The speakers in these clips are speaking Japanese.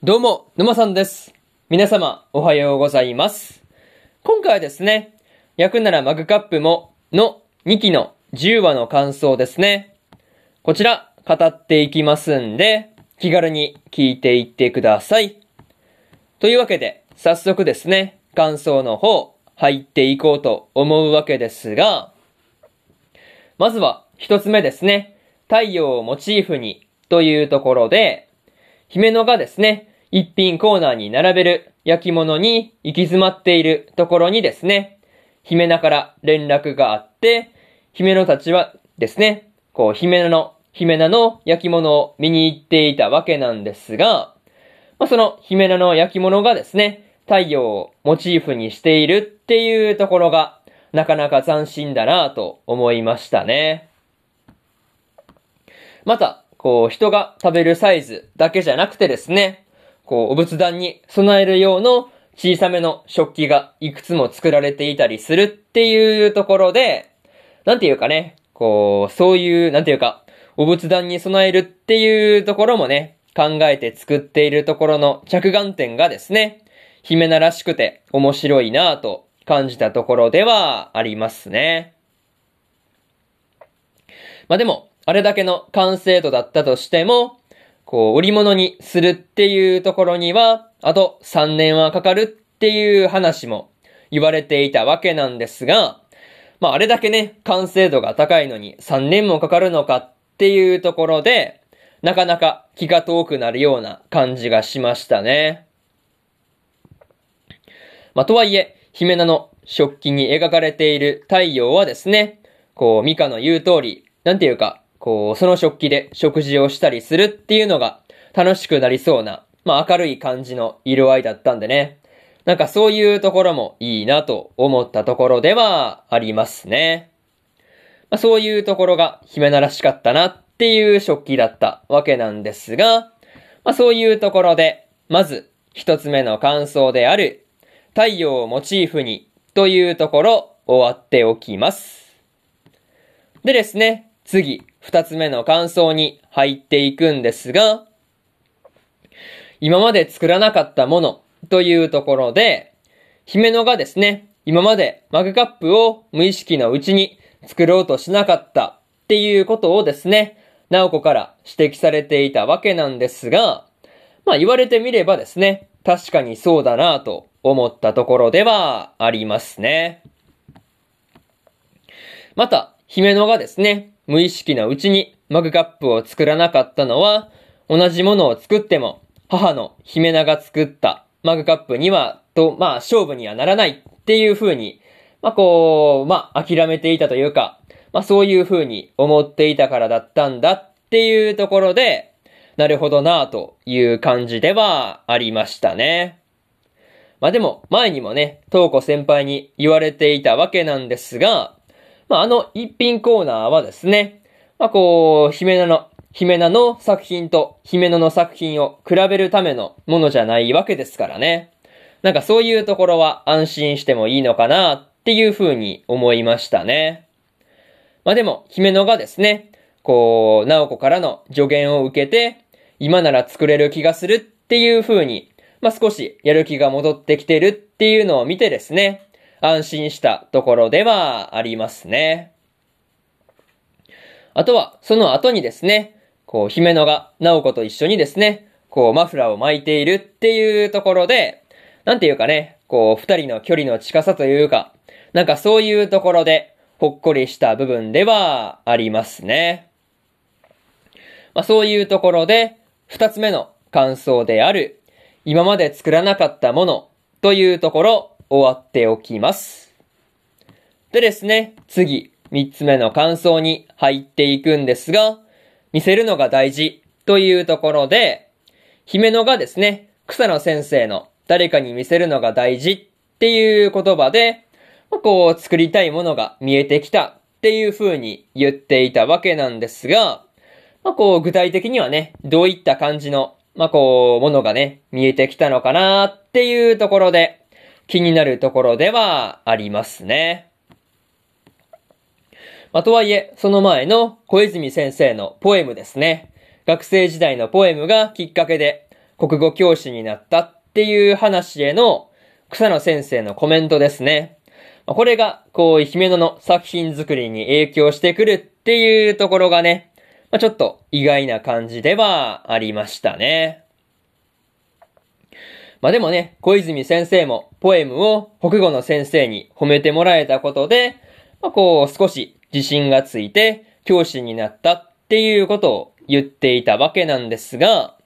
どうも、沼さんです。皆様、おはようございます。今回はですね、焼くならマグカップもの2期の10話の感想ですね。こちら、語っていきますんで、気軽に聞いていってください。というわけで、早速ですね、感想の方、入っていこうと思うわけですが、まずは、一つ目ですね、太陽をモチーフにというところで、姫野がですね、一品コーナーに並べる焼き物に行き詰まっているところにですね、姫名から連絡があって、姫野たちはですね、こう、姫名の、姫名の焼き物を見に行っていたわけなんですが、まあ、その姫名の焼き物がですね、太陽をモチーフにしているっていうところが、なかなか斬新だなぁと思いましたね。また、こう、人が食べるサイズだけじゃなくてですね、こう、お仏壇に備える用の小さめの食器がいくつも作られていたりするっていうところで、なんていうかね、こう、そういう、なんていうか、お仏壇に備えるっていうところもね、考えて作っているところの着眼点がですね、姫名らしくて面白いなぁと感じたところではありますね。まあでも、あれだけの完成度だったとしても、こう、売り物にするっていうところには、あと3年はかかるっていう話も言われていたわけなんですが、まああれだけね、完成度が高いのに3年もかかるのかっていうところで、なかなか気が遠くなるような感じがしましたね。まあとはいえ、姫名の食器に描かれている太陽はですね、こう、ミカの言う通り、なんていうか、こう、その食器で食事をしたりするっていうのが楽しくなりそうな、まあ明るい感じの色合いだったんでね。なんかそういうところもいいなと思ったところではありますね。まあそういうところが姫ならしかったなっていう食器だったわけなんですが、まあそういうところで、まず一つ目の感想である、太陽をモチーフにというところ終わっておきます。でですね、次、二つ目の感想に入っていくんですが、今まで作らなかったものというところで、姫野がですね、今までマグカップを無意識のうちに作ろうとしなかったっていうことをですね、直子から指摘されていたわけなんですが、まあ言われてみればですね、確かにそうだなと思ったところではありますね。また、姫野がですね、無意識のうちにマグカップを作らなかったのは、同じものを作っても、母の姫名が作ったマグカップには、と、まあ、勝負にはならないっていう風に、まあ、こう、まあ、諦めていたというか、まあ、そういう風に思っていたからだったんだっていうところで、なるほどなぁという感じではありましたね。まあ、でも、前にもね、東子先輩に言われていたわけなんですが、まあ、あの一品コーナーはですね、まあ、こう、姫名の、姫名の作品と姫野の作品を比べるためのものじゃないわけですからね。なんかそういうところは安心してもいいのかなっていう風に思いましたね。まあでも、姫野がですね、こう、直子からの助言を受けて、今なら作れる気がするっていう風に、まあ少しやる気が戻ってきてるっていうのを見てですね、安心したところではありますね。あとは、その後にですね、こう、姫野が、直子と一緒にですね、こう、マフラーを巻いているっていうところで、なんていうかね、こう、二人の距離の近さというか、なんかそういうところで、ほっこりした部分ではありますね。まあそういうところで、二つ目の感想である、今まで作らなかったものというところ、終わっておきます。でですね、次、三つ目の感想に入っていくんですが、見せるのが大事というところで、姫野がですね、草野先生の誰かに見せるのが大事っていう言葉で、こう作りたいものが見えてきたっていう風に言っていたわけなんですが、まあこう具体的にはね、どういった感じの、まあこう、ものがね、見えてきたのかなっていうところで、気になるところではありますね。まあ、とはいえ、その前の小泉先生のポエムですね。学生時代のポエムがきっかけで、国語教師になったっていう話への草野先生のコメントですね。これが、こう、姫野の作品作りに影響してくるっていうところがね、ま、ちょっと意外な感じではありましたね。まあでもね、小泉先生もポエムを国語の先生に褒めてもらえたことで、まあこう少し自信がついて教師になったっていうことを言っていたわけなんですが、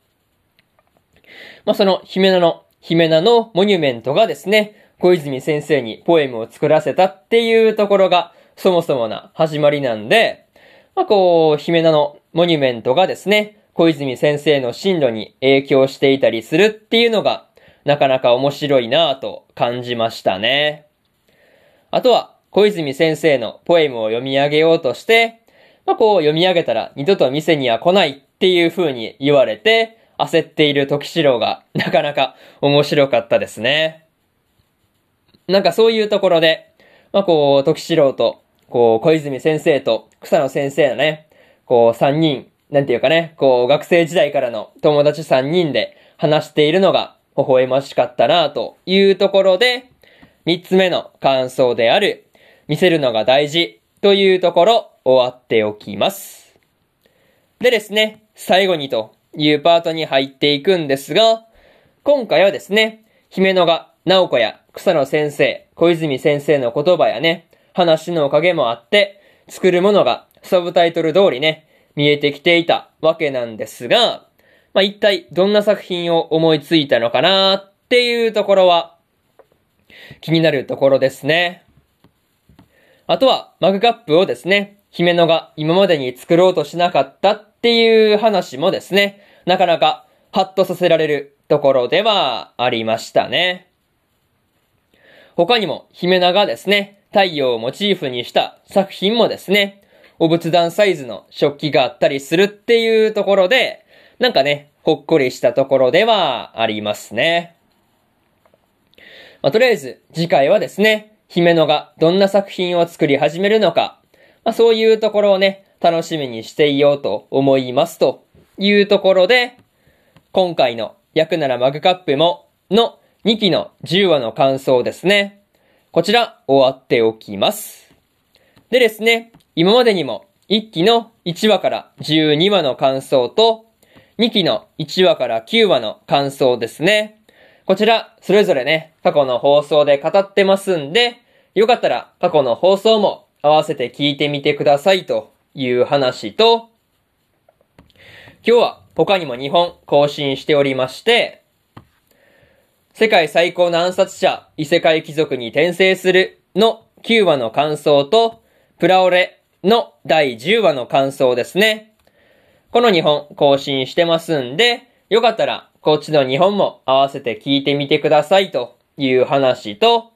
まあその姫名の、姫名のモニュメントがですね、小泉先生にポエムを作らせたっていうところがそもそもな始まりなんで、まあこう、姫名のモニュメントがですね、小泉先生の進路に影響していたりするっていうのが、なかなか面白いなぁと感じましたね。あとは、小泉先生のポエムを読み上げようとして、まあ、こう読み上げたら二度と店には来ないっていう風に言われて、焦っている時四郎が なかなか面白かったですね。なんかそういうところで、まあ、こう、時四郎と、こう、小泉先生と草野先生のね、こう、三人、なんていうかね、こう、学生時代からの友達三人で話しているのが、微笑ましかったなというところで、三つ目の感想である、見せるのが大事というところ終わっておきます。でですね、最後にというパートに入っていくんですが、今回はですね、姫野が直子や草野先生、小泉先生の言葉やね、話のおかげもあって、作るものがサブタイトル通りね、見えてきていたわけなんですが、まあ、一体どんな作品を思いついたのかなっていうところは気になるところですね。あとはマグカップをですね、姫野が今までに作ろうとしなかったっていう話もですね、なかなかハッとさせられるところではありましたね。他にも姫野がですね、太陽をモチーフにした作品もですね、お仏壇サイズの食器があったりするっていうところで、なんかね、ほっこりしたところではありますね。まあ、とりあえず、次回はですね、姫野がどんな作品を作り始めるのか、まあ、そういうところをね、楽しみにしていようと思いますというところで、今回の役ならマグカップもの2期の10話の感想ですね。こちら終わっておきます。でですね、今までにも1期の1話から12話の感想と2期の1話から9話の感想ですね。こちら、それぞれね、過去の放送で語ってますんで、よかったら過去の放送も合わせて聞いてみてくださいという話と、今日は他にも2本更新しておりまして、世界最高の暗殺者異世界貴族に転生するの9話の感想と、プラオレの第10話の感想ですね。この2本更新してますんで、よかったらこっちの2本も合わせて聞いてみてくださいという話と、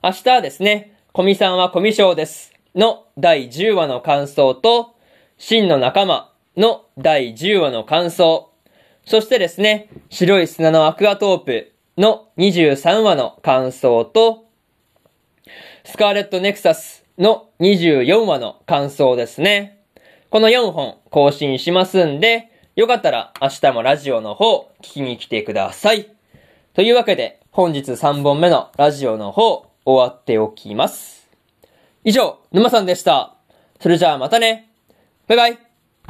明日はですね、コミさんはコミショウですの第10話の感想と、真の仲間の第10話の感想、そしてですね、白い砂のアクアトープの23話の感想と、スカーレットネクサスの24話の感想ですね。この4本更新しますんで、よかったら明日もラジオの方聞きに来てください。というわけで本日3本目のラジオの方終わっておきます。以上、沼さんでした。それじゃあまたね。バイバイ。